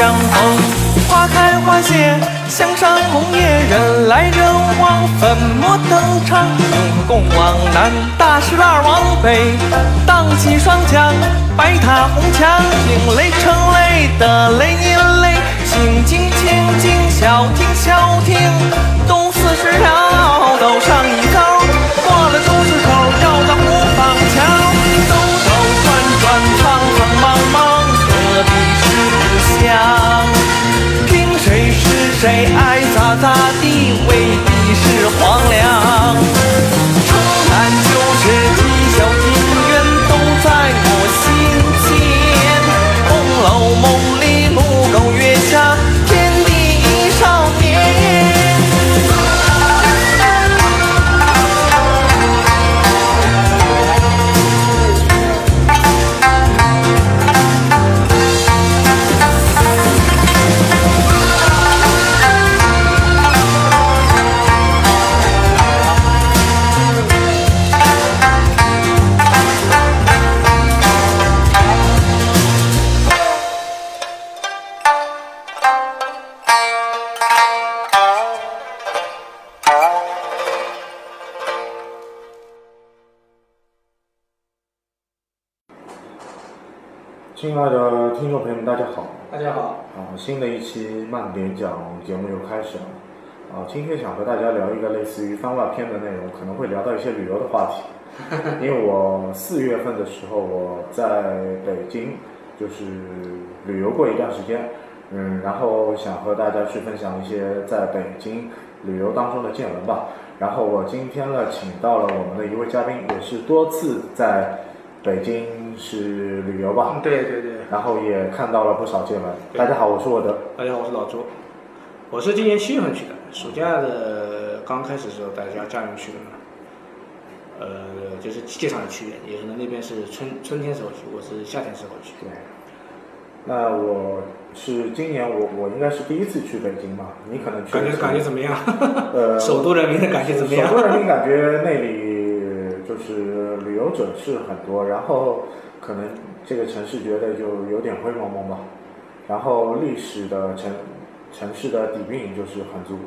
相逢。花开花谢，香山红叶，人来人往，粉墨登场，明宫往南，大石栏往北，荡起双桨，白塔红墙，听雷成雷的雷音雷，清静清静，小听小听，东四十条都上一咋咋地，未必是荒凉。爱的听众朋友们，大家好！大家好，啊，新的一期慢点讲节目又开始了。啊，今天想和大家聊一个类似于番外篇的内容，可能会聊到一些旅游的话题。因为我四月份的时候我在北京，就是旅游过一段时间，嗯，然后想和大家去分享一些在北京旅游当中的见闻吧。然后我今天呢，请到了我们的一位嘉宾，也是多次在北京是旅游吧，对对对，然后也看到了不少见闻。大家好，我是沃德。大家好，我是老周，我是今年七月份去的，暑假的刚开始的时候，大家家人去的嘛，呃，就是季节上的区别，也可能那边是春春天时候去，我是夏天时候去。对，那我是今年我我应该是第一次去北京嘛，你可能去感觉感觉怎么样？呃，首都人民的感觉怎么样？首都人民感觉那里就是旅游者是很多，然后可能这个城市觉得就有点灰蒙蒙吧，然后历史的城城市的底蕴就是很足。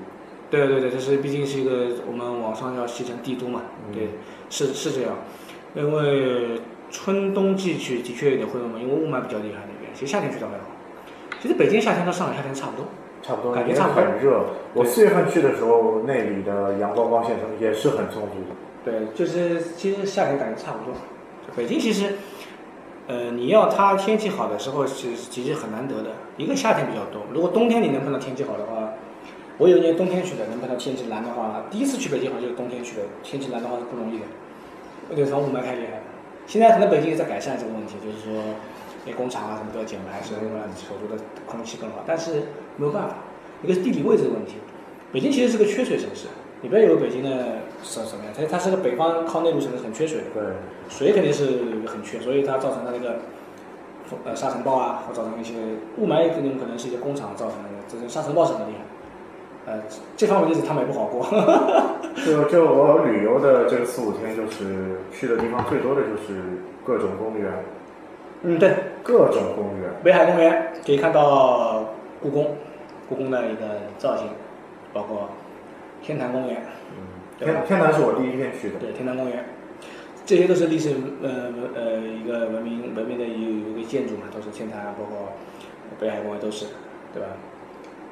对对对，这是毕竟是一个我们网上要戏称帝都嘛，嗯对，是是这样，因为春冬季去的确有点灰蒙蒙，因为雾霾比较厉害那边，其实夏天去倒还好。其实北京夏天和上海夏天差不多，差不多感觉很热。我对四月份去的时候，那里的阳光光线也是很充足的。对，就是其实夏天感觉差不多。北京其实，呃，你要它天气好的时候是其实很难得的。一个夏天比较多，如果冬天你能碰到天气好的话，我有一年冬天去的，能碰到天气蓝的话，第一次去北京好像就是冬天去的，天气蓝的话是不容易的。那个时候雾霾太厉害了。现在可能北京也在改善这个问题，就是说，那工厂啊什么都要减排，所以让首都的空气更好。但是没有办法，一个是地理位置的问题。北京其实是个缺水城市，你不要以为北京的是什么样，它它是个北方靠内陆城市，很缺水。对，水肯定是很缺，所以它造成它那个呃沙尘暴啊，或造成一些雾霾，肯定可能是一些工厂造成的，这个沙尘暴是很厉害。呃，这方面日子他们也不好过。就就我旅游的这个四五天，就是去的地方最多的就是各种公园，嗯，对，各种公园。北海公园可以看到故宫，故宫的一个造型，包括天坛公园，嗯，天天坛是我第一天去的。对，天坛公园，这些都是历史呃呃一个文明文明的一一个建筑嘛，都是天坛，包括北海公园都是，对吧？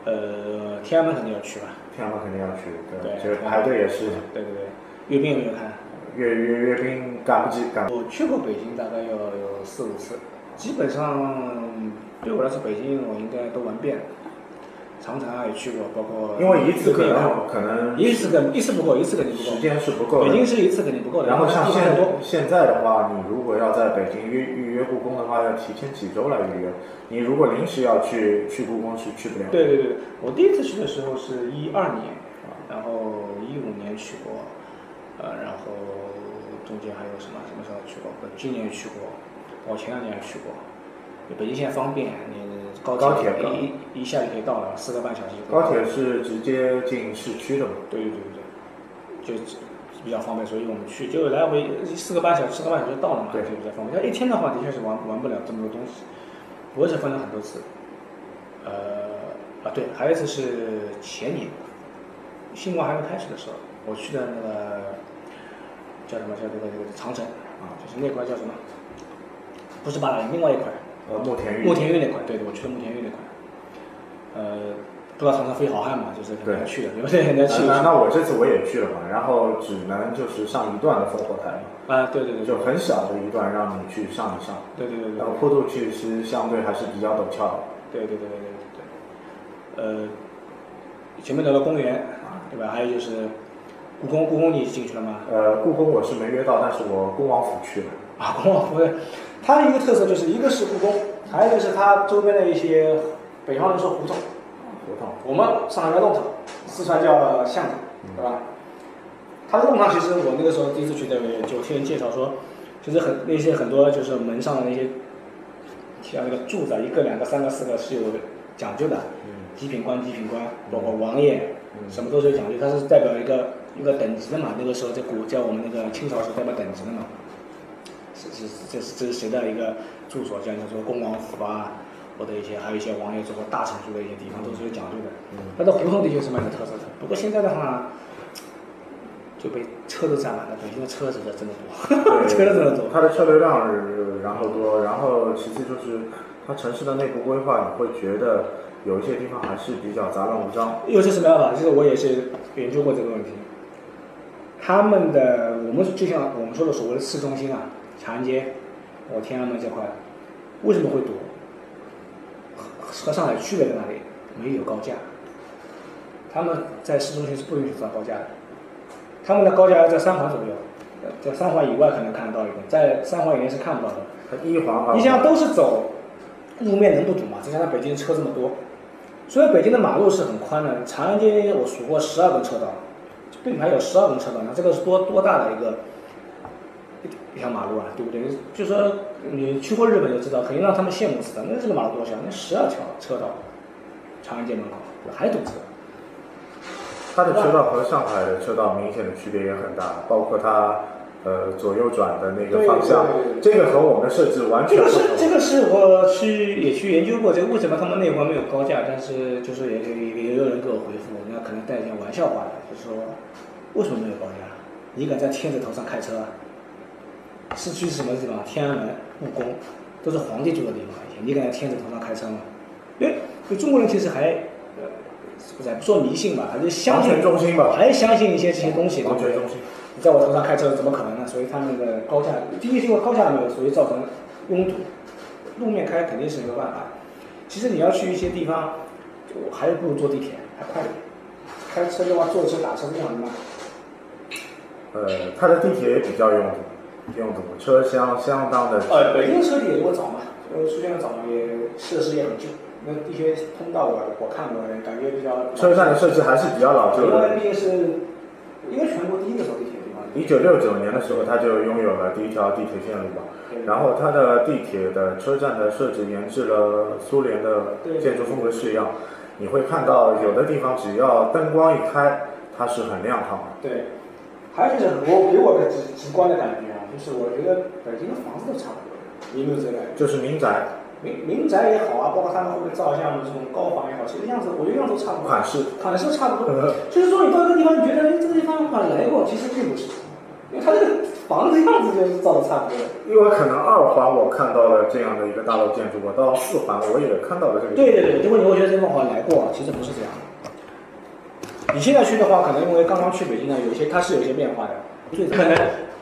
呃，天安门肯定要去吧？天安门肯定要去，对就是排队也是对对对，阅兵有没有看？阅阅阅兵赶不及赶。我去过北京，大概有有四五次，基本上对我来说，北京我应该都玩遍了。长城啊也去过，包括因为一次可能可能一次肯一次不够，一次肯定不够时。间是不够的。北京是一次肯定不够的，然后像现地方太多。现在的话，你如果要在北京预预约故宫的话，要提前几周来预约。你如果临时要去去故宫是去不了。对对对，我第一次去的时候是一二年，然后一五年去过，呃，然后中间还有什么什么时候去过？我今年也去过，我前两年也去过。北京现在方便，你高高铁一一一下就可以到了，四个半小时。高铁是直接进市区的嘛？对对对对，就比较方便，所以我们去就来回四个半小时，四个半小时就到了嘛，对就比较方便。要一天的话，的确是玩玩不了这么多东西。我也是分了很多次，呃啊对，还有一次是前年，新冠还没开始的时候，我去的那个叫什么叫这个这个长城啊，就是那块叫什么？不是八达岭，另外一块。呃，慕田峪。慕田峪那块，对对，我去的慕田峪那块。呃，不知道长城飞好汉嘛，就是对人家去的，对不对？人家去那那我这次我也去了嘛，然后只能就是上一段的烽火台嘛，啊，对对对，就很小的一段让你去上一上，对对对对然后坡度其实相对还是比较陡峭的。对对对对对对，呃，前面那个公园，对吧？还有就是故宫，故宫你进去了吗？呃，故宫我是没约到，但是我恭王府去了。啊，恭王府的，一个特色就是一个是故宫，还有一个是它周边的一些，北方人说胡同，胡同。我们上海叫弄堂，四川叫巷子，对吧？它的弄堂其实我那个时候第一次去的，就听人介绍说，就是很那些很多就是门上的那些，像那个柱子啊，一个、两个、三个、四个是有讲究的，极品官、极品官，包括王爷，什么都是有讲究，它是代表一个一个等级的嘛。那个时候在古在我们那个清朝是代表等级的嘛。是是是这是这是谁的一个住所？像说恭王府啊，或者一些还有一些王爷住或大臣住的一些地方都是有讲究的。它的胡同的确是蛮有特色的。不过现在的话，就被车都占满了，北京的车子真的多，车真的多。它的车流量是然后多，然后其次就是它城市的内部规划，你会觉得有一些地方还是比较杂乱无章。有些什么办法？其实我也是研究过这个问题。他们的我们就像我们说的所谓的市中心啊，长安街，我天安门这块，为什么会堵？和和上海区别在哪里？没有高架。他们在市中心是不允许造高架的，他们的高架要在三环左右，呃在三环以外可能看得到一点，在三环以内是看不到的。一环二环。你想都是走路面能不堵吗？再加上北京车这么多，所以北京的马路是很宽的，长安街我数过十二个车道，并排有十二个车道，那这个是多多大的一个一条马路啊，对不对？就说你去过日本就知道，肯定让他们羡慕死的。那这个马路多小？那十二条车道，长安街门口还堵车。它的车道和上海的车道明显的区别也很大，包括它呃左右转的那个方向这个和我们的设置完这个全不同。这个是这个是我去也去研究过，这个为什么他们那块没有高架？但是就是也也也有人给我回复，那可能带一点玩笑话的，就是说为什么没有高架？你敢在天子头上开车啊？市区是什么地方？天安门、故宫都是皇帝住的地方，你敢在天子头上开车吗？因为就中国人其实还呃，不说迷信吧，还是相信中心吧，还相信一些这些东西，对不对。你在我头上开车怎么可能呢？所以他那个高架，第一是因为高架没有，所以造成拥堵。路面开肯定是没有办法。其实你要去一些地方，就还不如坐地铁，还快点。开车的话，坐车打车非常的慢。呃，它的地铁也比较拥堵，拥堵，车厢相当的挤。呃，北京的车地铁如果早嘛，呃，出现的早嘛，也设施也很旧。那地铁通道我我看过，感觉比较。车站的设置还是比较老旧因为的。毕竟是，应该全国第一个走地铁的地方。一九六九年的时候，它就拥有了第一条地铁线路嘛。然后它的地铁的车站的设置沿制了苏联的建筑风格式样，你会看到有的地方只要灯光一开，它是很亮堂的。对，还有就是我给我的直直观的感觉啊，就是我觉得北京的房子都差不多，你有没有这个？就是民宅民民宅也好啊，包括他们会不会造像的这种高房也好，其实样子我觉得样子都差不多，款式，款式差不多。就是说你到一个地方，你觉得哎这个地方好像来过，其实并不是，因为它这个房子样子就是造的差不多的。因为可能二环我看到了这样的一个大楼建筑，我到四环我也看到了这个。对对对，如果你会觉得这个地方好像来过，其实不是这样的。你现在去的话，可能因为刚刚去北京呢，有些它是有一些变化的，最可能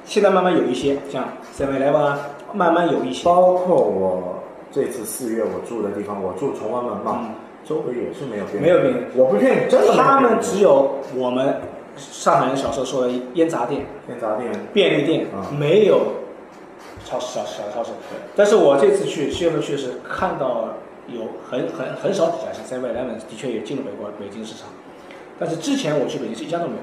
现在慢慢有一些，像 Seven Eleven 啊，慢慢有一些。包括我这次四月我住的地方，我住崇文门嘛，周围也是没有便利店，没有便利店我不骗你，真的他们只有我们上海人小时候说的烟杂店、烟杂店，便利店，啊。没有超市小小超市。但是我这次去七月份去是看到有很很很少几家，像 Seven Eleven 的确也进入北国北京市场，但是之前我去北京是一家都没有，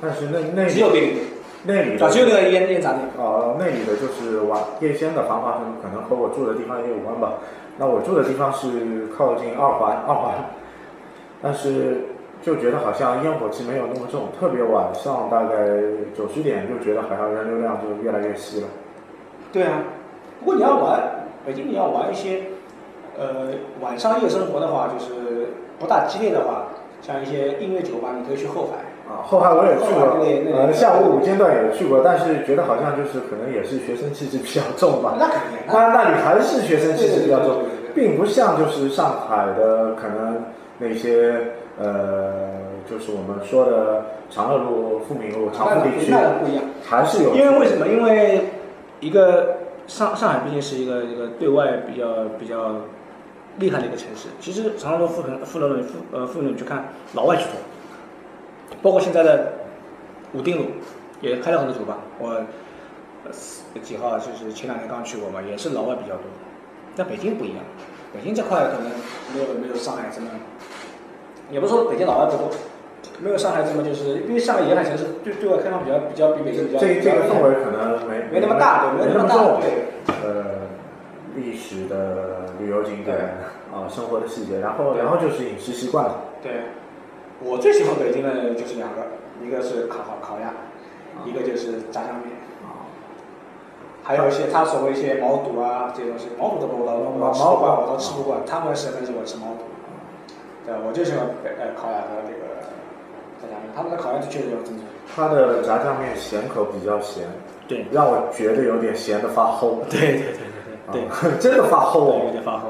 但是那那只有便利店，啊，那里的只有那个烟烟杂店。呃，那里的就是晚夜间的繁华程度，可能和我住的地方也有关吧。那我住的地方是靠近二环，二环，但是就觉得好像烟火气没有那么重，特别晚上大概九十点就觉得好像人流量就越来越稀了。对啊，不过你要玩北京，你要玩一些呃晚上夜生活的话，就是不大激烈的话，像一些音乐酒吧，你可以去后海。啊，后海我也去过，呃，下午午间段也去过，但是觉得好像就是可能也是学生气质比较重吧。那肯定，那那里还是学生气质比较重并不像就是上海的可能那些呃，就是我们说的长乐路、富民路、长那个福地区，那个不一样。还是有。因为为什么？因为一个上上海毕竟是一个一个对外比较比较厉害的一个城市。其实长乐路、富平、富乐路、富呃富民路，你去看老外去多，包括现在的武定路也开了很多酒吧。我几号就是前两天刚去过嘛，也是老外比较多。但北京不一样，北京这块可能没有没有上海这么，也不是说北京老外不多。没有上海这么就是，因为上海沿海城市对对外开放比较比较比北京比较这这个氛围可能没没那么大，对，没没那么大，重。对。呃，历史的旅游景点啊，生活的细节，然后然后就是饮食习惯了。对，我最喜欢北京的就是两个，一个是烤烤烤鸭，一个就是炸酱面，啊，还有一些他所谓一些毛肚啊这些东西，毛肚都不我都我吃不惯，我都吃不惯，他们是很喜欢吃毛肚。对，我就喜欢北呃烤鸭和这个炸酱面，他们的烤鸭就确实有正宗。他的炸酱面咸口比较咸，对，让我觉得有点咸的发齁。对对对对对对，真的发齁，有哦。点发齁。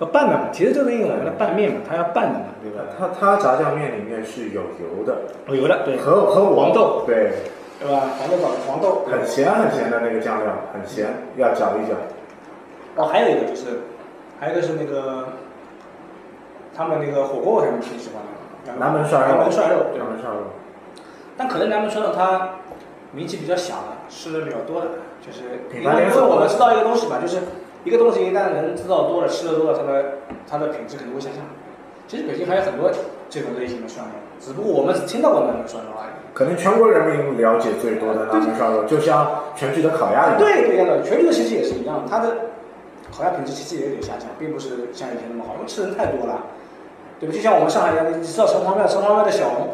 要拌的嘛，其实就是因为我们的拌面嘛，它要拌的嘛，对吧？它它炸酱面里面是有油的，有油的，对，和和黄豆，对，对吧？黄豆炒黄豆，很咸很咸的那个酱料，很咸，要搅一搅。哦，还有一个就是，还有一个是那个，他们那个火锅我还挺喜欢的，南门涮肉，南门涮肉，对南。门涮肉，但可能南门涮肉它名气比较小的，吃的比较多的，就是因为因为我们知道一个东西嘛，就是一个东西一旦人知道多了，吃的多了，它的它的品质肯定会下降。其实北京还有很多这种类型的涮肉，只不过我们只听到过那种涮肉而已。可能全国人民了解最多的南门涮肉，就像全聚德烤鸭一样。对对一样的，全聚德其实也是一样，它的烤鸭品质其实也有点下降，并不是像以前那么好，因为吃人太多了，对吧？就像我们上海一样，你知道城隍庙，城隍庙的小龙，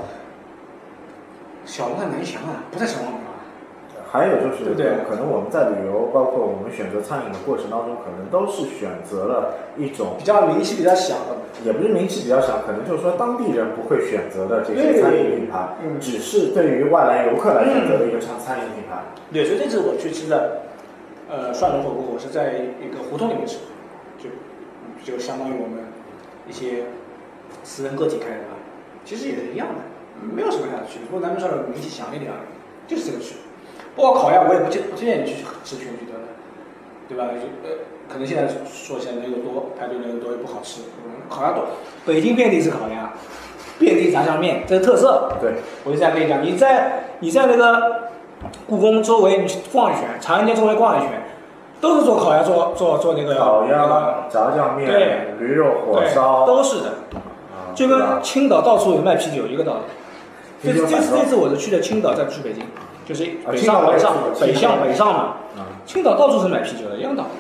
小龙很难想啊，不在城隍。还有就是，可能我们在旅游，包括我们选择餐饮的过程当中，可能都是选择了一种比较名气比较小的，也不是名气比较小，可能就是说当地人不会选择的这些餐饮品牌，嗯。只是对于外来游客来选择的一个餐餐饮品牌。对，所以这次我去吃的，呃，涮龙火锅，我是在一个胡同里面吃，就就相当于我们一些私人个体开的吧，其实也是一样的，没有什么太大的区别，不过南门涮肉名气强一点而已，就是这个区别。包括烤鸭，我也不建不建议你去吃全聚德的，对吧？就呃，可能现在说起来人又多，排队人又多，又不好吃。嗯烤鸭多，北京遍地是烤鸭，遍地炸酱面，这是特色。对，我就这样跟你讲，你在你在那个故宫周围你去逛一圈，长安街周围逛一圈，都是做烤鸭，做做做那个烤鸭、炸酱面、对驴肉火，烧，都是的，啊就跟青岛到处有卖啤酒一个道理。这次这次这次我是去的青岛，再不去北京，就是北上南上北向北上嘛。啊，青岛到处是买啤酒的，一样道理。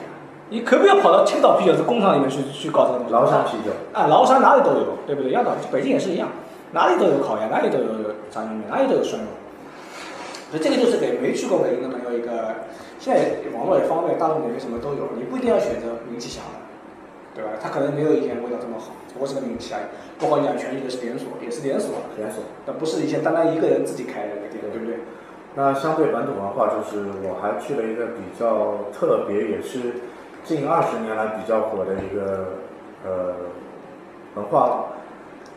你可不要跑到青岛啤酒的工厂里面去去搞这个东西？崂山啤酒，啊，崂山哪里都有，对不对？一样道理，北京也是一样，哪里都有烤鸭，哪里都有炸酱面，哪里都有涮肉。所以这个就是给没去过北京的朋友一个，现在网络也方便，大众点评什么都有，你不一定要选择名气小的，对吧？它可能没有以前味道这么好，不过是个名气而已。包括你讲全聚德是连锁，也是连锁，连锁。但不是以前单单一个人自己开的一个店，对不对？那相对本土文化，就是我还去了一个比较特别，也是近二十年来比较火的一个呃文化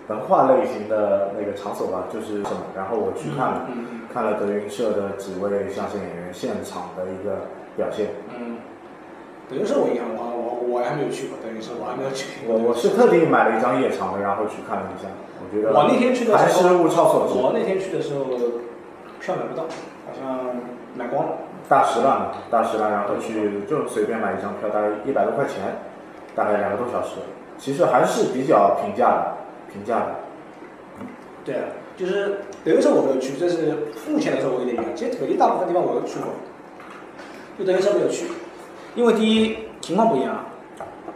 文化类型的那个场所吧，就是什么？然后我去看了，嗯看了德云社的几位相声演员现场的一个表现。嗯德云社我印象我我我还没有去过德云社，我还没有去过。我我是特地买了一张夜场的，然后去看了一下，我觉得我那天去的还时候，是物超所值。我那天去的时候票买不到，好像买光了。大石烂嘛，大十万，然后去就随便买一张票，大概一百多块钱，大概两个多小时，其实还是比较平价的，平价的。对啊，就是德云社我没有去，这是目前来说我有点遗憾。其实北京大部分地方我都去过，就德云社没有去，因为第一情况不一样，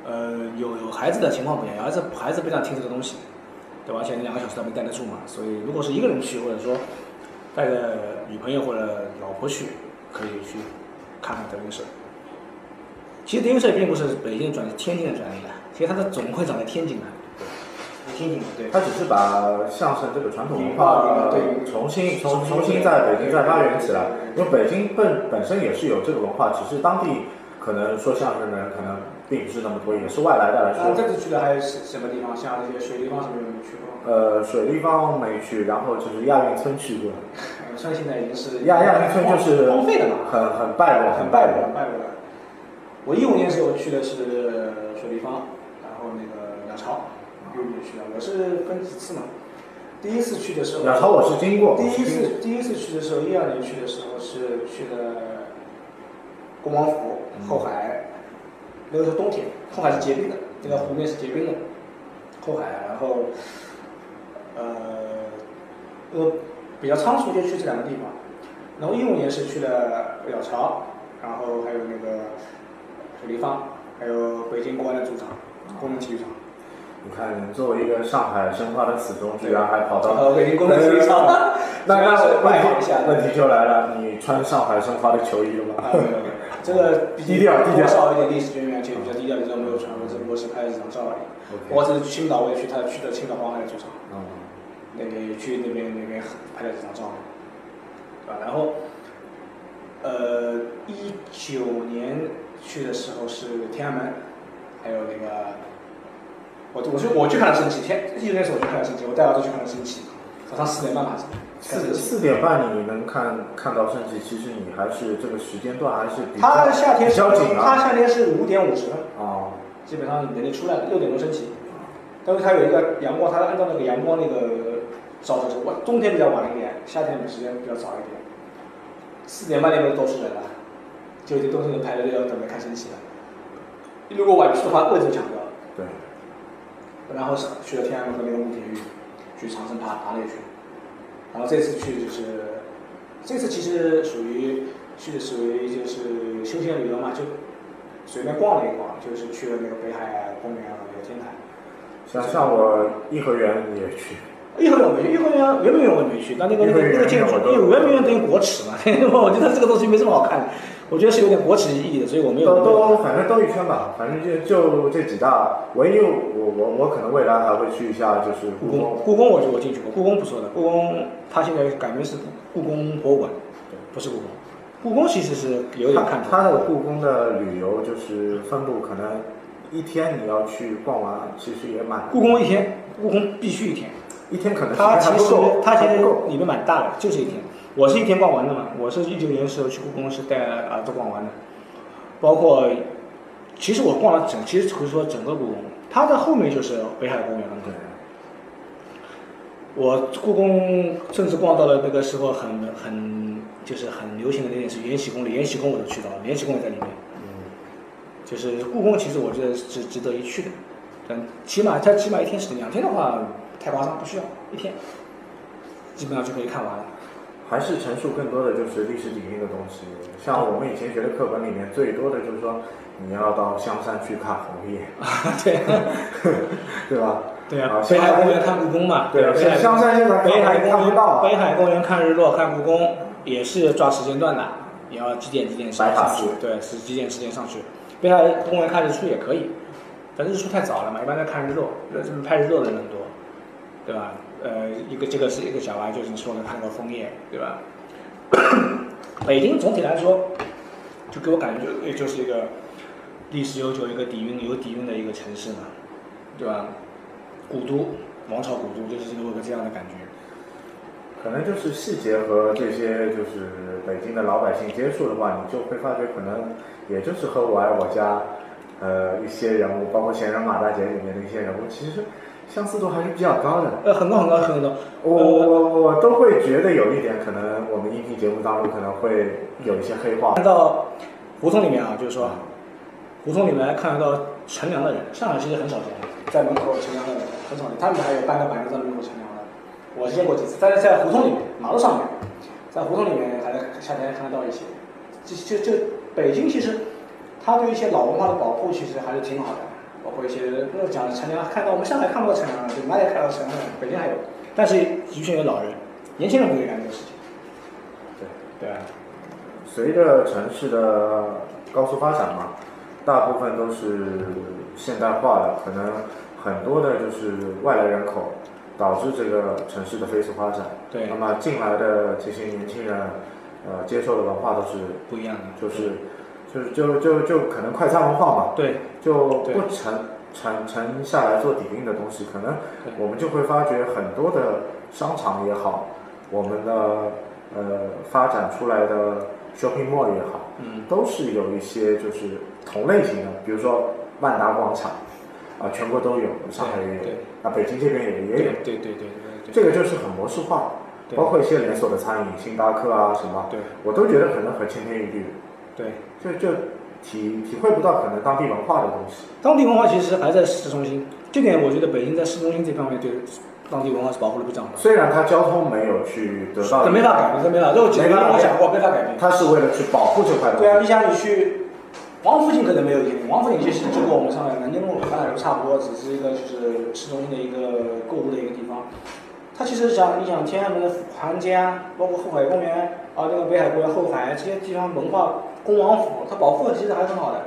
呃，有有孩子的情况不一样，有孩子孩子不想听这个东西，对吧？而且你两个小时都没待得住嘛，所以如果是一个人去，或者说带着女朋友或者老婆去，可以去看看德云社。其实德云社并不是北京转天津的专利的，其实它的总会长在天津的，天津的对。他只是把相声这个传统文化呃对重新重重新在北京再发源起来，因为北京本本身也是有这个文化，只是当地可能说相声的人可能并不是那么多，也是外来的来啊，这。次去的还有什什么地方？像那些水立方什么有没有去过？呃，水立方没去，然后就是亚运村去过，亚运村现在已经是亚亚运村就是荒废了嘛，很很败落，很败落，很败落。了。我一五年时候去的是水立方，然后那个鸟巢，一五年去的。我是分几次嘛？第一次去的时候，鸟巢我是经过，第一次第一次去的时候，一二年去的时候是去的恭王府、后海，那个是冬天，后海是结冰的，那个湖面是结冰的，后海，然后呃，我比较仓促就去这两个地方。然后一五年是去了鸟巢，然后还有那个水立方，还有北京国安的主场工人体育场。你看，作为一个上海申花的死忠，居然还跑到呃，北京工人体育场。那那是问题问题就来了，你穿上海申花的球衣了吗？这个低调低调多少一点历史渊源，且比较低调的，这没有传过，只不过是拍了几张照而已。我这次去青岛，我也去他去的青岛黄海主场，嗯，那边去那边那边拍了几张照，对吧？然后，呃，一九年去的时候是天安门，还有那个，我我去我去看了升旗，天一九年时候我去看了升旗，我带儿子去看了升旗，早上四点半吧，看升四。四点半你能看看到升旗，其实你还是这个时间段还是比较他夏天比是较紧啊。他夏天是五点五十分。哦，基本上人就出来了，六点钟升旗，但是它有一个阳光，它按照那个阳光那个照着走。我冬天比较晚一点，夏天的时间比较早一点。四点半那边都是人了，就已经都是人排着队要准备看升旗了。如果晚去的话，位置就抢掉了。对，然后去了天安门和那个慕田峪，去长城爬爬了一圈。然后这次去就是，这次其实属于去的属于就是休闲旅游嘛，就随便逛了一逛，就是去了那个北海公园和那个天台。像像我颐和园也去，颐和园我没去，颐和园圆明园我也没去，但那个那个那个建筑，因为圆明园等于国耻嘛，我觉得这个东西没什么好看的，我觉得是有点国耻意义的，所以我没有。都都反正兜一圈吧，反正就就这几大。唯一我我我可能未来还会去一下就是故宫，故宫，我就我进去过，故宫不错的，故宫它现在改名是故宫博物馆，不是故宫。故宫其实是有点看头。它的故宫的旅游就是分布可能一天你要去逛完，其实也蛮故宫一天，故宫必须一天。一天可能时它其实间还不够，它其实。里面蛮大的，就是一天。我是一天逛完的嘛，我是一九年的时候去故宫是带儿子逛完的，包括其实我逛了整，其实可以说整个故宫，它的后面就是北海公园了。对，我故宫甚至逛到了那个时候很很就是很流行的那件事延禧宫里，延禧宫我都去到了，延禧宫也在里面。嗯，就是故宫，其实我觉得是值得一去的，但起码它起码一天时间，两天的话太夸张，不需要一天，基本上就可以看完了。还是陈述更多的就是历史底蕴的东西。像我们以前学的课本里面，最多的就是说你要到香山去看红叶，对 对吧？对啊啊，北海公园看故宫嘛，对啊，香山现在北海看公不到北海公园看日落看故宫也是抓时间段的，你要几点几点上上去对，是几点几点上去。北海公园看日出也可以，但日出太早了嘛，一般在看日落，呃拍日落的人很多，对吧？呃，一个这个是一个小孩，就是你说的看个枫叶，对吧？北京总体来说，就给我感觉也就是一个历史悠久、一个底蕴有底蕴的一个城市嘛，对吧？古都，王朝古都，就是给我个这样的感觉。可能就是细节和这些就是北京的老百姓接触的话，你就会发觉可能也就是和我爱我家，呃一些人物，包括闲人马大姐里面的一些人物，其实相似度还是比较高的。呃，很高很高很高。我我我我都会觉得有一点，可能我们音频节目当中可能会有一些黑话。看到胡同里面啊，就是说，胡同里面看得到乘凉的人，上海其实很少见，在门口乘凉的人很少见，他们还有半个板凳在门口乘凉的，我见过几次。但是在胡同里面，马路上面，在胡同里面还夏天看得到一些。就就就北京其实，它对一些老文化的保护其实还是挺好的，包括一些那讲乘凉，看到我们上海看不到乘凉的，对，哪里看到乘凉的？北京还有，但是的确有老人，年轻人不会干这个事情。对对。随着城市的高速发展嘛，大部分都是现代化的，可能很多的就是外来人口，导致这个城市的飞速发展。对。那么进来的这些年轻人，呃，接受的文化都是不一样的，就是就是就就就可能快餐文化嘛。对。就不沉沉沉下来做底蕴的东西，可能我们就会发觉很多的商场也好，我们的呃发展出来的。shopping mall 也好，嗯，都是有一些就是同类型的，比如说万达广场，啊，全国都有，上海也有，啊，北京这边也也有，对对对对，这个就是很模式化，包括一些连锁的餐饮，星巴克啊什么，对，我都觉得可能很千篇一律，对，就就体体会不到可能当地文化的东西。当地文化其实还在市中心，这点我觉得北京在市中心这方面对。当地文化是保护的不彰的。虽然它交通没有去得到，这没法改变，这没法。这我前面我讲过，没法改变。它是为了去保护这块的。对啊，你想你去王府井可能没有影响，王府井其实就跟我们上海南京路、上海路差不多，只是一个就是市中心的一个购物的一个地方。它其实像你想天安门的环街啊，包括后海公园啊，那个北海公园后海这些地方文化，恭王府，它保护的其实还是很好的。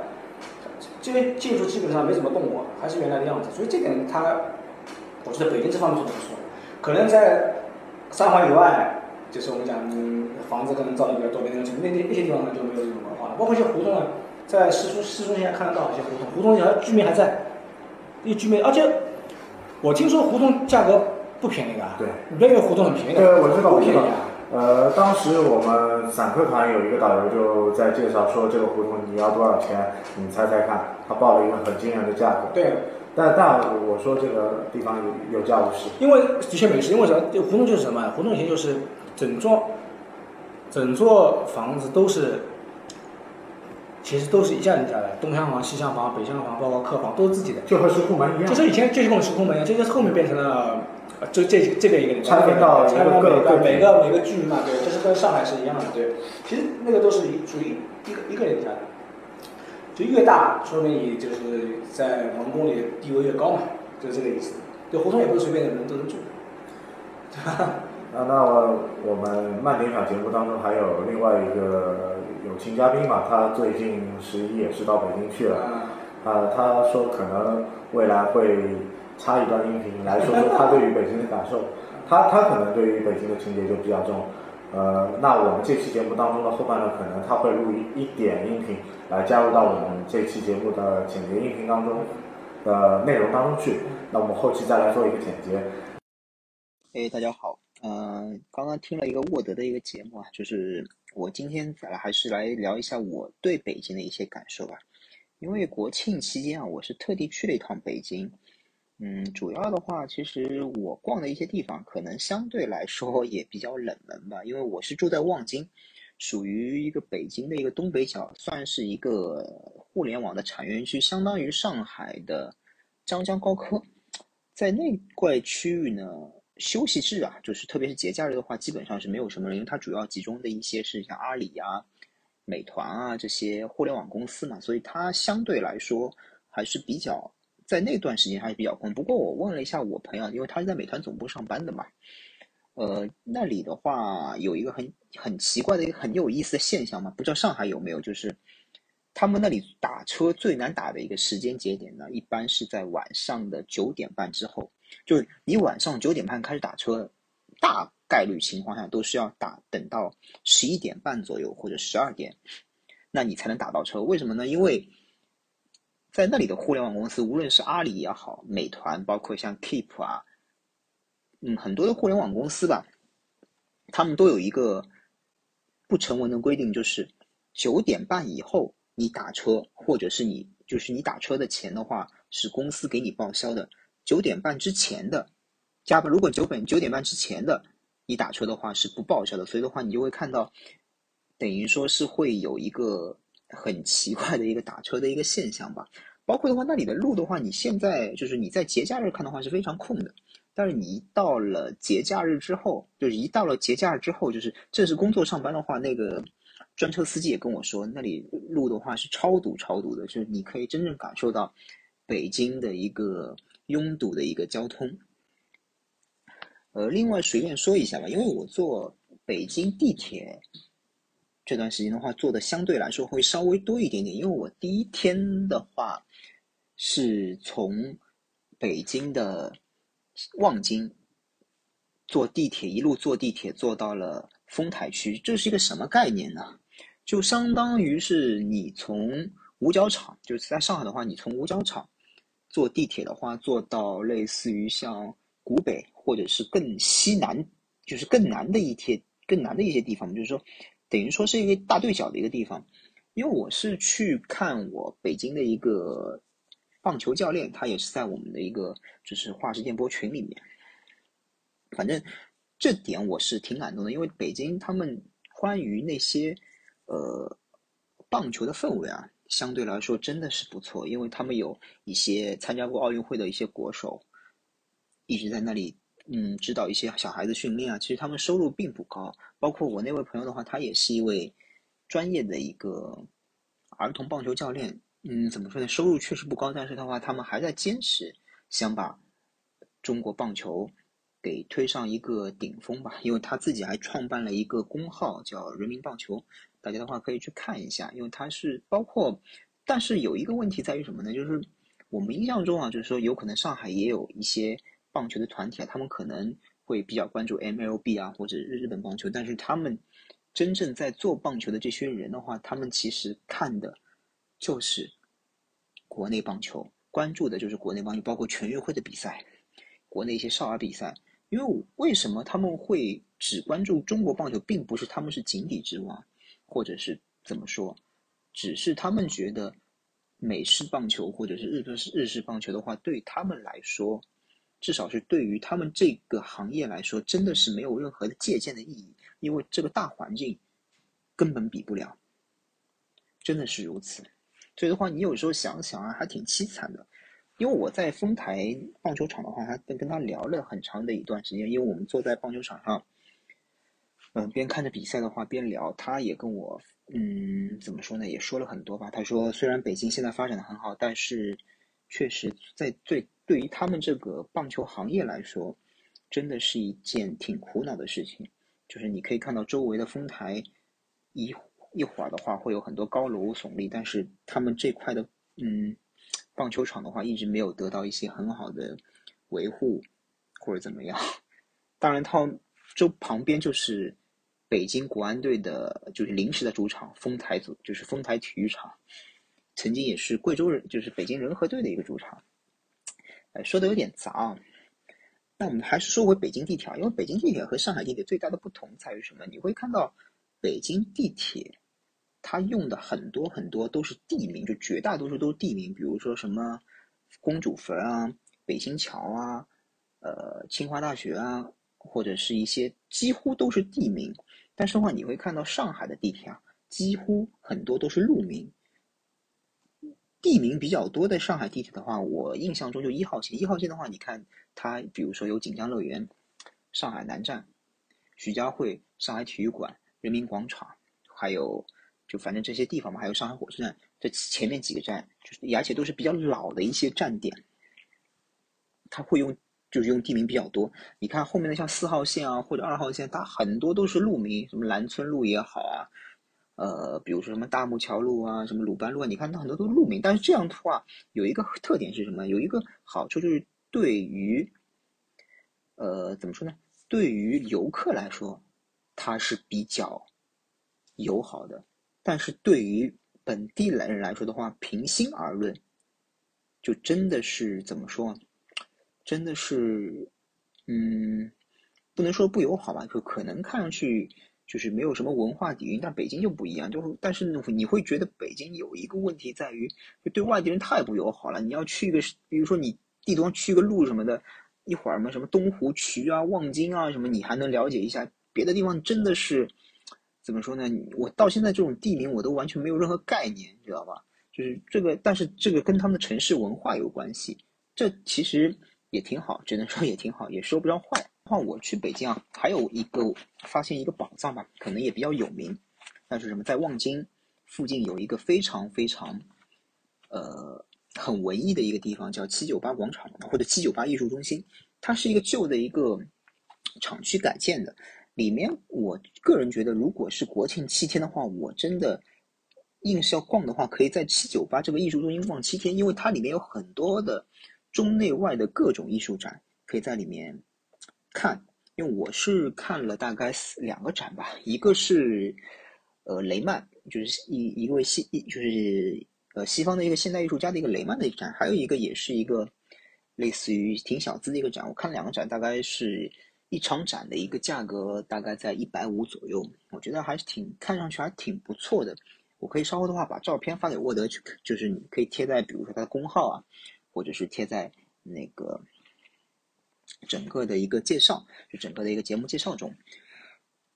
这些建筑基本上没怎么动过，还是原来的样子。所以这点它。我觉得北京这方面做的不错，可能在三环以外，就是我们讲房子可能造的比较多的那种，那那那些地方呢就没有这种文化了。包括一些胡同啊，在市中市中心还看得到一些胡同，胡同里还居民还在，一居民，而且我听说胡同价格不便宜的。对，边缘胡同很便宜的。对，我知道，不便宜啊。呃，当时我们散客团有一个导游就在介绍说这个胡同你要多少钱，你猜猜看，他报了一个很惊人的价格。对。但但我说这个地方有有价无市，因为的确没市，因为什么？胡同就是什么？胡同以前就是整座整座房子都是，其实都是一家人家的，东厢房、西厢房、北厢房，包括客房都是自己的，就和石库门一样。就是以前就是跟石库门一样，就是后面变成了，就这这边一个人拆分到拆分每个每个每个居民嘛，对，这是跟上海是一样的，对。其实那个都是属于一个一个人家的。就越大，说明你就是在王宫里地位越高嘛，就是这个意思。这胡同也不是随便的人都能住。那那我们慢点讲节目当中还有另外一个友情嘉宾嘛，他最近十一也是到北京去了。啊，他说可能未来会插一段音频来说说他对于北京的感受。他他可能对于北京的情节就比较重。呃，那我们这期节目当中的后半段可能他会录一一点音频，来加入到我们这期节目的简洁音频当中的内容当中去。那我们后期再来做一个剪辑。哎，大家好，嗯，刚刚听了一个沃德的一个节目啊，就是我今天来还是来聊一下我对北京的一些感受吧。因为国庆期间啊，我是特地去了一趟北京。嗯，主要的话，其实我逛的一些地方，可能相对来说也比较冷门吧。因为我是住在望京，属于一个北京的一个东北角，算是一个互联网的产业园区，相当于上海的张江高科。在那块区域呢，休息日啊，就是特别是节假日的话，基本上是没有什么人，因为它主要集中的一些是像阿里啊、美团啊这些互联网公司嘛，所以它相对来说还是比较。在那段时间还是比较空，不过我问了一下我朋友，因为他是在美团总部上班的嘛，呃，那里的话有一个很很奇怪的一个很有意思的现象嘛，不知道上海有没有，就是他们那里打车最难打的一个时间节点呢，一般是在晚上的九点半之后，就是你晚上九点半开始打车，大概率情况下都是要打等到十一点半左右或者十二点，那你才能打到车，为什么呢？因为在那里的互联网公司，无论是阿里也好，美团，包括像 Keep 啊，嗯，很多的互联网公司吧，他们都有一个不成文的规定，就是九点半以后你打车，或者是你就是你打车的钱的话，是公司给你报销的。九点半之前的加班，如果九本九点半之前的你打车的话是不报销的。所以的话，你就会看到，等于说是会有一个很奇怪的一个打车的一个现象吧。包括的话，那里的路的话，你现在就是你在节假日看的话是非常空的。但是你一到了节假日之后，就是一到了节假日之后，就是正式工作上班的话，那个专车司机也跟我说，那里路的话是超堵超堵的，就是你可以真正感受到北京的一个拥堵的一个交通。呃，另外随便说一下吧，因为我坐北京地铁这段时间的话，做的相对来说会稍微多一点点，因为我第一天的话是从北京的。望京坐地铁一路坐地铁坐到了丰台区，这是一个什么概念呢？就相当于是你从五角场，就是在上海的话，你从五角场坐地铁的话，坐到类似于像古北或者是更西南，就是更南的一些更南的一些地方，就是说等于说是一个大对角的一个地方。因为我是去看我北京的一个。棒球教练，他也是在我们的一个就是画师电波群里面。反正这点我是挺感动的，因为北京他们关于那些呃棒球的氛围啊，相对来说真的是不错，因为他们有一些参加过奥运会的一些国手，一直在那里嗯指导一些小孩子训练啊。其实他们收入并不高，包括我那位朋友的话，他也是一位专业的一个儿童棒球教练。嗯，怎么说呢？收入确实不高，但是的话，他们还在坚持想把中国棒球给推上一个顶峰吧。因为他自己还创办了一个公号，叫“人民棒球”，大家的话可以去看一下。因为他是包括，但是有一个问题在于什么呢？就是我们印象中啊，就是说有可能上海也有一些棒球的团体啊，他们可能会比较关注 MLB 啊或者日本棒球，但是他们真正在做棒球的这些人的话，他们其实看的就是。国内棒球关注的就是国内棒球，包括全运会的比赛，国内一些少儿比赛。因为为什么他们会只关注中国棒球，并不是他们是井底之蛙，或者是怎么说，只是他们觉得美式棒球或者是日式日式棒球的话，对他们来说，至少是对于他们这个行业来说，真的是没有任何的借鉴的意义，因为这个大环境根本比不了，真的是如此。所以的话，你有时候想想啊，还挺凄惨的。因为我在丰台棒球场的话，还跟他聊了很长的一段时间。因为我们坐在棒球场上，嗯，边看着比赛的话边聊。他也跟我，嗯，怎么说呢？也说了很多吧。他说，虽然北京现在发展的很好，但是确实在最对于他们这个棒球行业来说，真的是一件挺苦恼的事情。就是你可以看到周围的丰台一。一会儿的话会有很多高楼耸立，但是他们这块的嗯棒球场的话一直没有得到一些很好的维护或者怎么样。当然，他周旁边就是北京国安队的，就是临时的主场丰台组，就是丰台体育场，曾经也是贵州人，就是北京人和队的一个主场。说的有点杂。那我们还是说回北京地铁，因为北京地铁和上海地铁最大的不同在于什么？你会看到北京地铁。它用的很多很多都是地名，就绝大多数都是地名，比如说什么公主坟啊、北新桥啊、呃清华大学啊，或者是一些几乎都是地名。但是的话，你会看到上海的地铁啊，几乎很多都是路名。地名比较多的上海地铁的话，我印象中就一号线。一号线的话，你看它，比如说有锦江乐园、上海南站、徐家汇、上海体育馆、人民广场，还有。就反正这些地方嘛，还有上海火车站，这前面几个站，就是而且都是比较老的一些站点，他会用就是用地名比较多。你看后面的像四号线啊或者二号线，它很多都是路名，什么兰村路也好啊，呃，比如说什么大木桥路啊，什么鲁班路啊，你看它很多都是路名。但是这样的话有一个特点是什么？有一个好处就是对于，呃，怎么说呢？对于游客来说，它是比较友好的。但是对于本地来人来说的话，平心而论，就真的是怎么说？真的是，嗯，不能说不友好吧，就可能看上去就是没有什么文化底蕴，但北京就不一样，就是但是，你会觉得北京有一个问题在于，就对外地人太不友好了。你要去一个，比如说你地图上去个路什么的，一会儿嘛什么东湖渠啊、望京啊什么，你还能了解一下，别的地方真的是怎么说呢？我到现在这种地名我都完全没有任何概念，你知道吧？就是这个，但是这个跟他们的城市文化有关系，这其实也挺好，只能说也挺好，也说不上坏。话我去北京啊，还有一个发现一个宝藏吧，可能也比较有名，那是什么？在望京附近有一个非常非常，呃，很文艺的一个地方，叫七九八广场或者七九八艺术中心。它是一个旧的一个厂区改建的，里面我个人觉得，如果是国庆七天的话，我真的。硬是要逛的话，可以在七九八这个艺术中心逛七天，因为它里面有很多的中内外的各种艺术展，可以在里面看。因为我是看了大概两个展吧，一个是呃雷曼，就是一一位西就是呃西方的一个现代艺术家的一个雷曼的一个展，还有一个也是一个类似于挺小资的一个展。我看了两个展，大概是一场展的一个价格大概在一百五左右，我觉得还是挺看上去还挺不错的。我可以稍后的话把照片发给沃德去，就是你可以贴在比如说他的公号啊，或者是贴在那个整个的一个介绍，就整个的一个节目介绍中。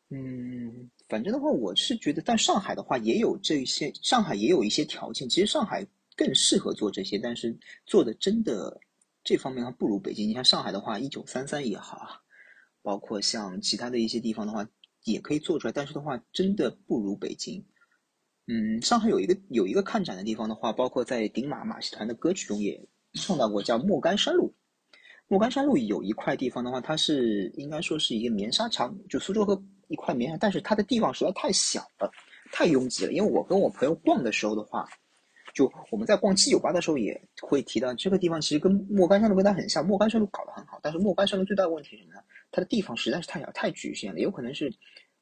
嗯，反正的话，我是觉得，但上海的话也有这些，上海也有一些条件，其实上海更适合做这些，但是做的真的这方面还不如北京。你像上海的话，一九三三也好啊，包括像其他的一些地方的话，也可以做出来，但是的话，真的不如北京。嗯，上海有一个有一个看展的地方的话，包括在顶马马戏团的歌曲中也唱到过，叫莫干山路。莫干山路有一块地方的话，它是应该说是一个棉纱厂，就苏州河一块棉纱，但是它的地方实在太小了，太拥挤了。因为我跟我朋友逛的时候的话，就我们在逛七九八的时候也会提到这个地方，其实跟莫干山路跟它很像。莫干山路搞得很好，但是莫干山路最大的问题是什么呢？它的地方实在是太小，太局限了，有可能是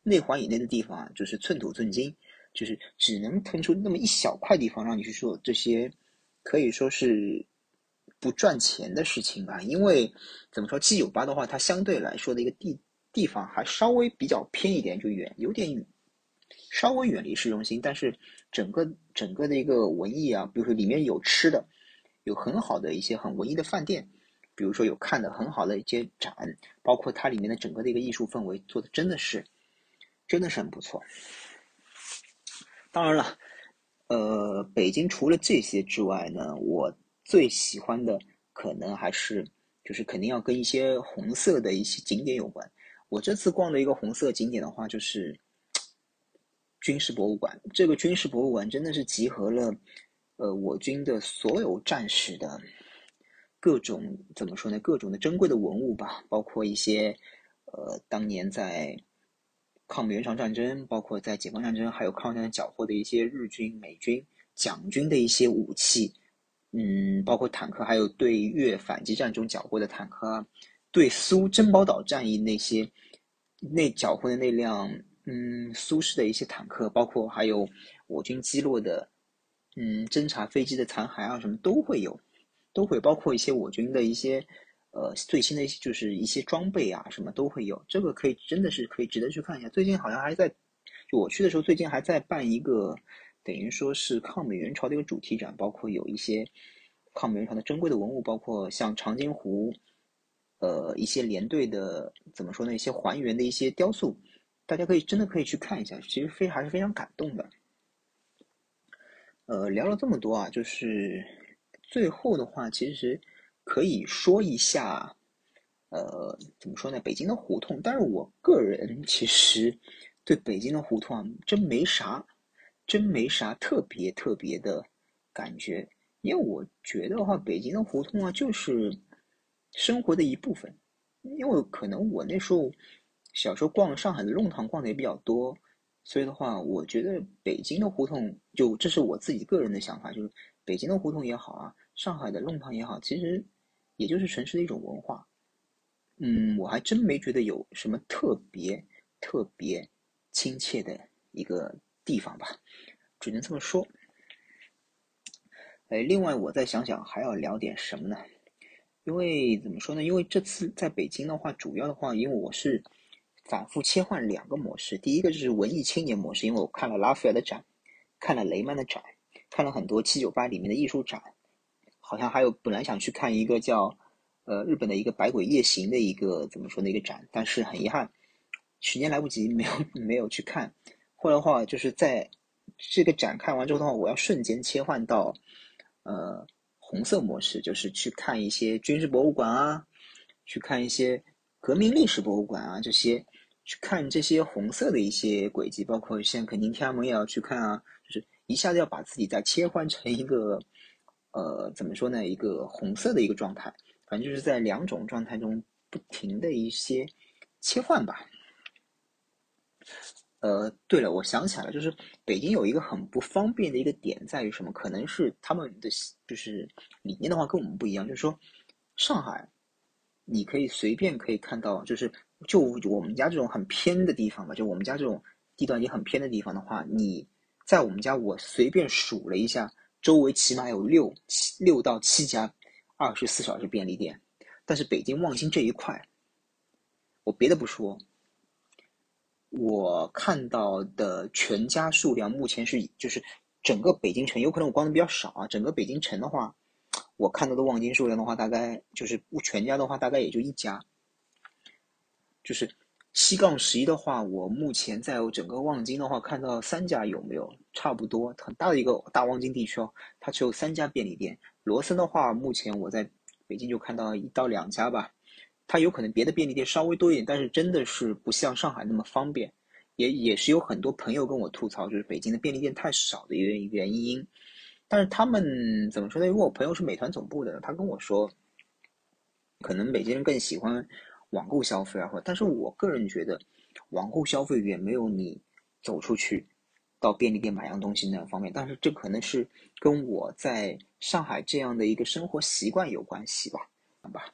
内环以内的地方啊，就是寸土寸金。就是只能腾出那么一小块地方让你去做这些，可以说是不赚钱的事情吧。因为怎么说，七九八的话，它相对来说的一个地地方还稍微比较偏一点，就远有点远，稍微远离市中心。但是整个整个的一个文艺啊，比如说里面有吃的，有很好的一些很文艺的饭店，比如说有看的很好的一些展，包括它里面的整个的一个艺术氛围做的真的是真的是很不错。当然了，呃，北京除了这些之外呢，我最喜欢的可能还是就是肯定要跟一些红色的一些景点有关。我这次逛的一个红色景点的话，就是军事博物馆。这个军事博物馆真的是集合了呃我军的所有战士的各种怎么说呢？各种的珍贵的文物吧，包括一些呃当年在。抗美援朝战争，包括在解放战争，还有抗战缴获的一些日军、美军、蒋军的一些武器，嗯，包括坦克，还有对越反击战中缴获的坦克，对苏珍宝岛战役那些那缴获的那辆嗯苏式的一些坦克，包括还有我军击落的嗯侦察飞机的残骸啊，什么都会有，都会包括一些我军的一些。呃，最新的一些就是一些装备啊，什么都会有，这个可以真的是可以值得去看一下。最近好像还在，就我去的时候，最近还在办一个，等于说是抗美援朝的一个主题展，包括有一些抗美援朝的珍贵的文物，包括像长津湖，呃，一些连队的怎么说呢？一些还原的一些雕塑，大家可以真的可以去看一下，其实非还是非常感动的。呃，聊了这么多啊，就是最后的话，其实。可以说一下，呃，怎么说呢？北京的胡同，但是我个人其实对北京的胡同啊，真没啥，真没啥特别特别的感觉。因为我觉得话，北京的胡同啊，就是生活的一部分。因为可能我那时候小时候逛上海的弄堂逛的也比较多，所以的话，我觉得北京的胡同，就这是我自己个人的想法，就是北京的胡同也好啊，上海的弄堂也好，其实。也就是城市的一种文化，嗯，我还真没觉得有什么特别特别亲切的一个地方吧，只能这么说。哎，另外我再想想还要聊点什么呢？因为怎么说呢？因为这次在北京的话，主要的话，因为我是反复切换两个模式。第一个就是文艺青年模式，因为我看了拉斐尔的展，看了雷曼的展，看了很多七九八里面的艺术展，好像还有本来想去看一个叫呃日本的一个百鬼夜行的一个怎么说的一个展，但是很遗憾，时间来不及，没有没有去看。后来的话，就是在这个展看完之后的话，我要瞬间切换到呃。红色模式就是去看一些军事博物馆啊，去看一些革命历史博物馆啊，这些去看这些红色的一些轨迹，包括像肯定天安门也要去看啊，就是一下子要把自己再切换成一个呃怎么说呢，一个红色的一个状态，反正就是在两种状态中不停的一些切换吧。呃，对了，我想起来了，就是北京有一个很不方便的一个点在于什么？可能是他们的就是理念的话跟我们不一样，就是说上海你可以随便可以看到，就是就我们家这种很偏的地方吧，就我们家这种地段也很偏的地方的话，你在我们家我随便数了一下，周围起码有六七六到七家二十四小时便利店，但是北京望京这一块，我别的不说。我看到的全家数量目前是，就是整个北京城，有可能我逛的比较少啊。整个北京城的话，我看到的望京数量的话，大概就是全家的话，大概也就一家。就是七杠十一的话，我目前在我整个望京的话看到三家有没有？差不多，很大的一个大望京地区哦，它只有三家便利店。罗森的话，目前我在北京就看到一到两家吧。它有可能别的便利店稍微多一点，但是真的是不像上海那么方便，也也是有很多朋友跟我吐槽，就是北京的便利店太少的一原因。但是他们怎么说呢？因为我朋友是美团总部的，他跟我说，可能北京人更喜欢网购消费啊，或但是我个人觉得，网购消费远没有你走出去到便利店买样东西那样方便。但是这可能是跟我在上海这样的一个生活习惯有关系吧，好吧。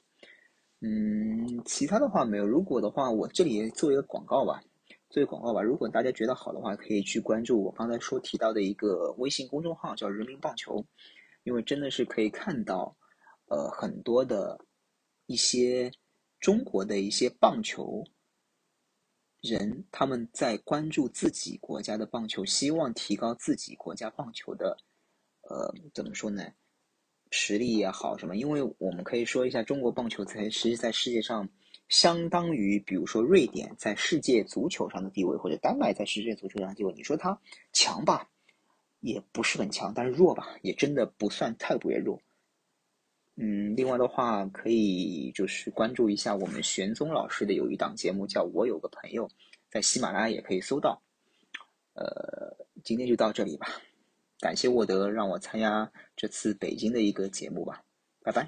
嗯，其他的话没有。如果的话，我这里做一个广告吧，做一个广告吧。如果大家觉得好的话，可以去关注我刚才说提到的一个微信公众号，叫“人民棒球”，因为真的是可以看到，呃，很多的一些中国的一些棒球人，他们在关注自己国家的棒球，希望提高自己国家棒球的，呃，怎么说呢？实力也好什么，因为我们可以说一下，中国棒球在实际在世界上相当于，比如说瑞典在世界足球上的地位，或者丹麦在世界足球上的地位。你说它强吧，也不是很强；但是弱吧，也真的不算特别弱。嗯，另外的话，可以就是关注一下我们玄宗老师的有一档节目，叫我有个朋友，在喜马拉雅也可以搜到。呃，今天就到这里吧。感谢沃德让我参加这次北京的一个节目吧，拜拜。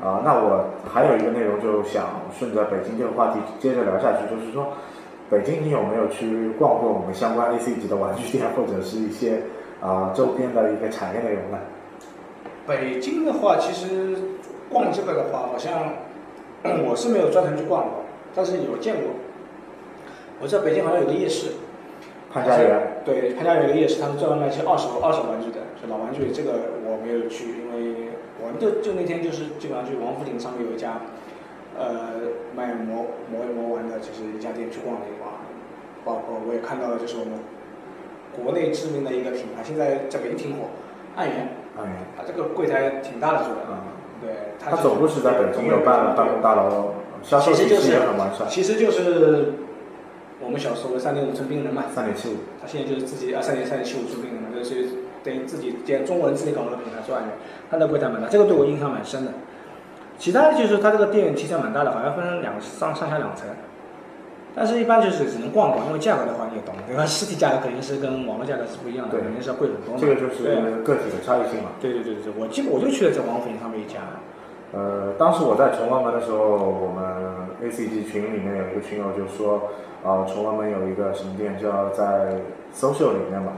啊，那我还有一个内容，就想顺着北京这个话题接着聊下去，就是说，北京你有没有去逛过我们相关 AC 级的玩具店，或者是一些啊周边的一个产业内容呢？北京的话，其实逛这个的话，好像我是没有专程去逛过，但是有见过。我知道北京好像有个夜市。潘家园对潘家园有个夜市，他是专门卖一些二手二手玩具的，就老玩具。这个我没有去，因为我们就就那天就是基本上去王府井上面有一家，呃，卖魔魔魔玩的，就是一家店去逛了一逛。包括我也看到了，就是我们国内知名的一个品牌，现在在北京挺火，岸源。岸源。啊，这个柜台挺大的，做的。嗯。对。他总部是在北京，有办办公大楼，销售体系也很完善。其实就是。我们小时候三点五寸冰人嘛，三点七五，他现在就是自己啊，三点三点七五寸冰人嘛，就是等于自己兼中国人自己搞了个品牌做安全，他的柜台蛮大，这个对我印象蛮深的。其他的就是他这个店体积蛮大的，好像分两上上下两层，但是一般就是只能逛逛，因为价格的话你也懂，对吧？实体价格肯定是跟网络价格是不一样的，肯定是要贵很多嘛。这个就是个体的差异性嘛。对对对对，我记我就去了这王府井上面一家。呃，当时我在崇光门的时候，我们 ACG 群里面有一个群友就说。啊，崇文门有一个什么店，叫在 social 里面嘛，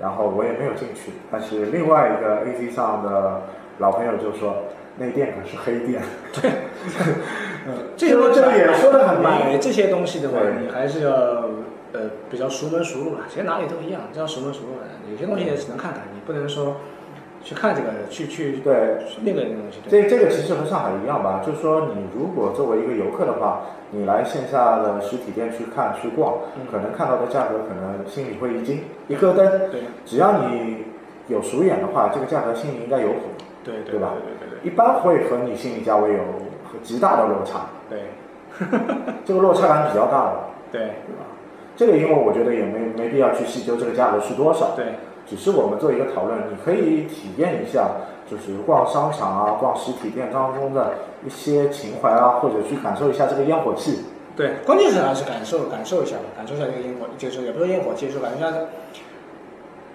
然后我也没有进去，但是另外一个 A C 上的老朋友就说，那店可是黑店。对，这个这个也说的很明买这些东西的话，你还是要呃比较熟门熟路了，其实哪里都一样，只要熟门熟路的，有些东西也只能看看，你不能说去看这个，去去对，去那个那个东西。这这个其实和上海一样吧，就是说你如果作为一个游客的话，你来线下的实体店去看去逛，嗯。可能看到的价格可能心里会一惊一咯噔。对。只要你有熟眼的话，这个价格心里应该有谱，对对对吧？对对对一般会和你心理价位有极大的落差，对。这个落差感比较大的，对。对吧？这个因为我觉得也没没必要去细究这个价格是多少，对只是我们做一个讨论，你可以体验一下，就是逛商场啊、逛实体店当中的一些情怀啊，或者去感受一下这个烟火气。对，关键是还是感受感受一下吧，感受一下这个烟火，就是也不是烟火气，就是感受一下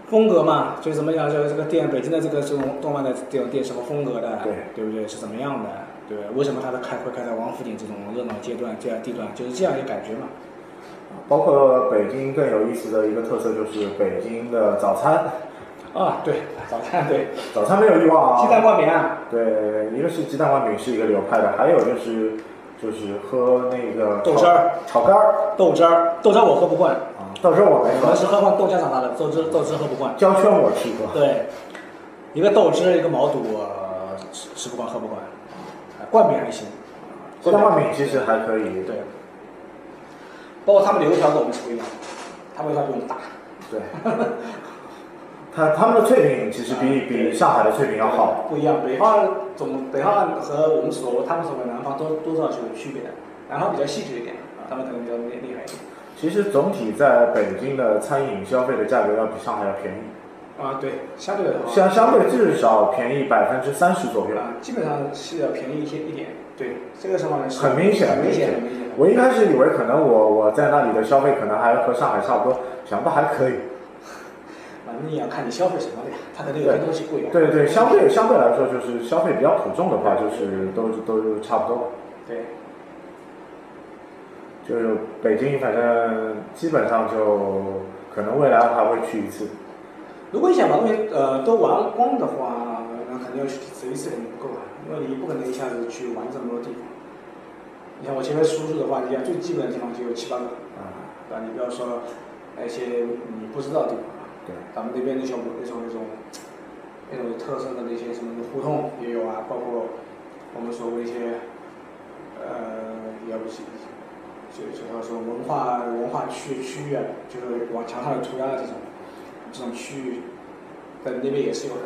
风格嘛，就是怎么讲，就是这个店，北京的这个这种动漫的这种店什么风格的，对对不对？是怎么样的？对，为什么它的开会开在王府井这种热闹阶段、这样地段，就是这样一个感觉嘛。包括北京更有意思的一个特色就是北京的早餐，啊，对，早餐对，早餐没有欲望。啊。鸡蛋灌饼啊，对，一个是鸡蛋灌饼是一个流派的，还有就是就是喝那个豆汁儿、炒肝儿。豆汁儿，豆汁儿我喝不惯，啊，豆汁儿我没喝。我是喝，惯豆浆长大的，豆汁豆汁喝不惯。胶圈我吃过。对，一个豆汁，一个毛肚，我吃吃不惯，喝不惯。啊灌饼还行，鸡蛋灌饼其实还可以，对，包括他们的油条跟我们是不一样，他们油条比我们大。对。他他们的脆饼其实比比上海的脆饼要好。不一样，北方总北方和我们所他们所谓南方都多少是有区别的，南方比较细致一点，啊，他们可能比较厉厉害一点。其实总体在北京的餐饮消费的价格要比上海要便宜，啊，对，相对的话，相相对至少便宜百分之三十左右。啊，基本上是要便宜一些一点。对，这个什么呢？很明显很明显，很明显。我一开始以为可能我我在那里的消费可能还和上海差不多，想不还可以。反正你要看你消费什么的呀，它的那个东西贵啊。对对，相对相对来说就是消费比较普众的话，就是都都差不多。对，就是北京，反正基本上就可能未来还会去一次。如果你想把东西呃都玩光的话，那肯定要去走一次肯定不够啊，因为你不可能一下子去玩这么多地方。你像我前面输入的话，你看最基本的地方就有七八个，啊，对吧？你不要说那些你不知道的地方啊，对，咱们那边那种那种那种那种有特色的那些什么胡同也有啊，包括我们所谓一些呃，也不是就就叫说文化文化区区域啊，就是往墙上有涂鸦的这种这种区域，在那边也是有的，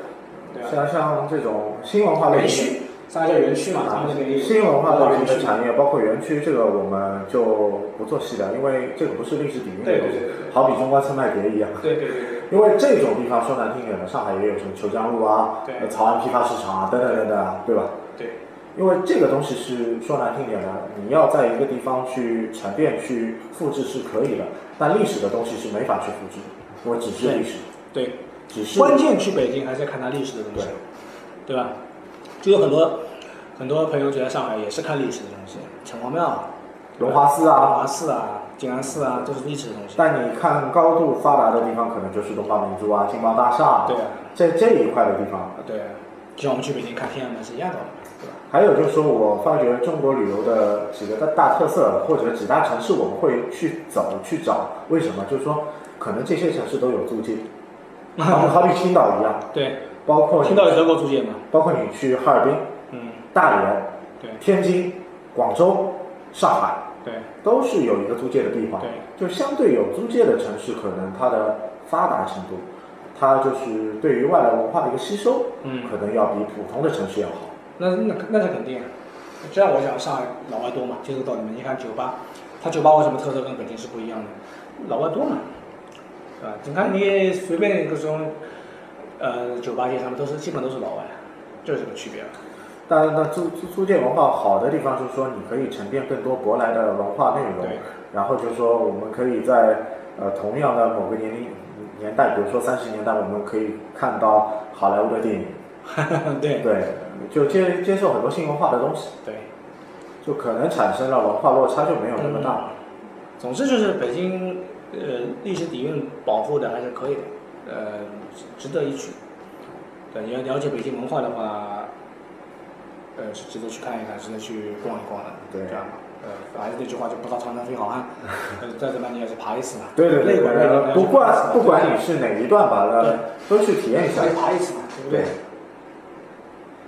对吧？像像这种新文化类型上海叫园区嘛，他们那边也有新文化类型园区的产业，包括园区，这个我们就不做细聊，因为这个不是历史底蕴的东西对对对对，好比中关村卖碟一样。对对对对。因为这种地方说难听点的，上海也有什么虬江路啊曹安批发市场啊等等等等啊，对吧？对因为这个东西是说难听点的，你要在一个地方去沉淀、去复制是可以的，但历史的东西是没法去复制的，因为只是历史，对，只是关键去北京还是要看它历史的东西，对吧？就有很多很多朋友觉得上海也是看历史的东西，城隍庙、龙华寺龙啊。华寺啊、静安寺啊，都是历史的东西。但你看高度发达的地方，可能就是东方明珠啊、金茂大厦啊，对啊，这这一块的地方。对啊，就像我们去北京看天安门是一样的，对？还有就是说，我发觉中国旅游的几个大大特色或者几大城市，我们会去走去找，为什么？就是说，可能这些城市都有租界，好好比青岛一样，对，包括听到有德国租界吗？包括你去哈尔滨、嗯，大连、对天津、广州、上海，对都是有一个租界的地方。对，就相对有租界的城市，可能它的发达程度，它就是对于外来文化的一个吸收，嗯可能要比普通的城市要好。那那那是肯定。就像我讲，上海老外多嘛，就这个道理嘛。你看酒吧，它酒吧为什么特色跟北京是不一样的？老外多嘛，对吧？你看你随便一个种，呃，酒吧街上面都是基本都是老外，就是这个区别了。但那租租租界文化好的地方就是说，你可以沉淀更多舶来的文化内容对，然后就是说，我们可以在呃同样的某个年龄年代，比如说三十年代，我们可以看到好莱坞的电影，对对，就接接受很多新文化的东西，对，就可能产生了文化落差就没有那么大。总之就是北京，呃，历史底蕴保护的还是可以的，呃，值得一去。对，要了解北京文化的话，呃，是值得去看一看，值得去逛一逛的。对，这样呃，还是那句话，就不到长城非好汉，再怎么你也是爬一次嘛。对对对，那个不管不管你是哪一段吧，呃，都去体验一下。爬一次嘛，对不对？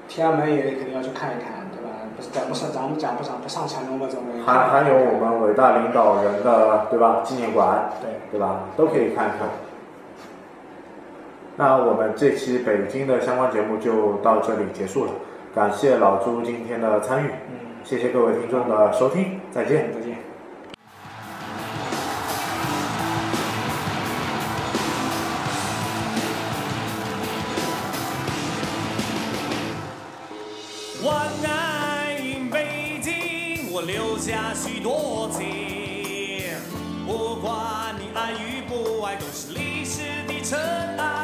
天安门也肯定要去看一看对吧。咱不上，咱们讲不上，不上乾隆嘛？怎么。还还有我们伟大领导人的，对吧？纪念馆，对对吧？都可以看一看。那我们这期北京的相关节目就到这里结束了感谢老朱今天的参与谢谢各位听众的收听再见。再见。我在北京我留下许多情。不管你爱与不爱都是历史的尘埃。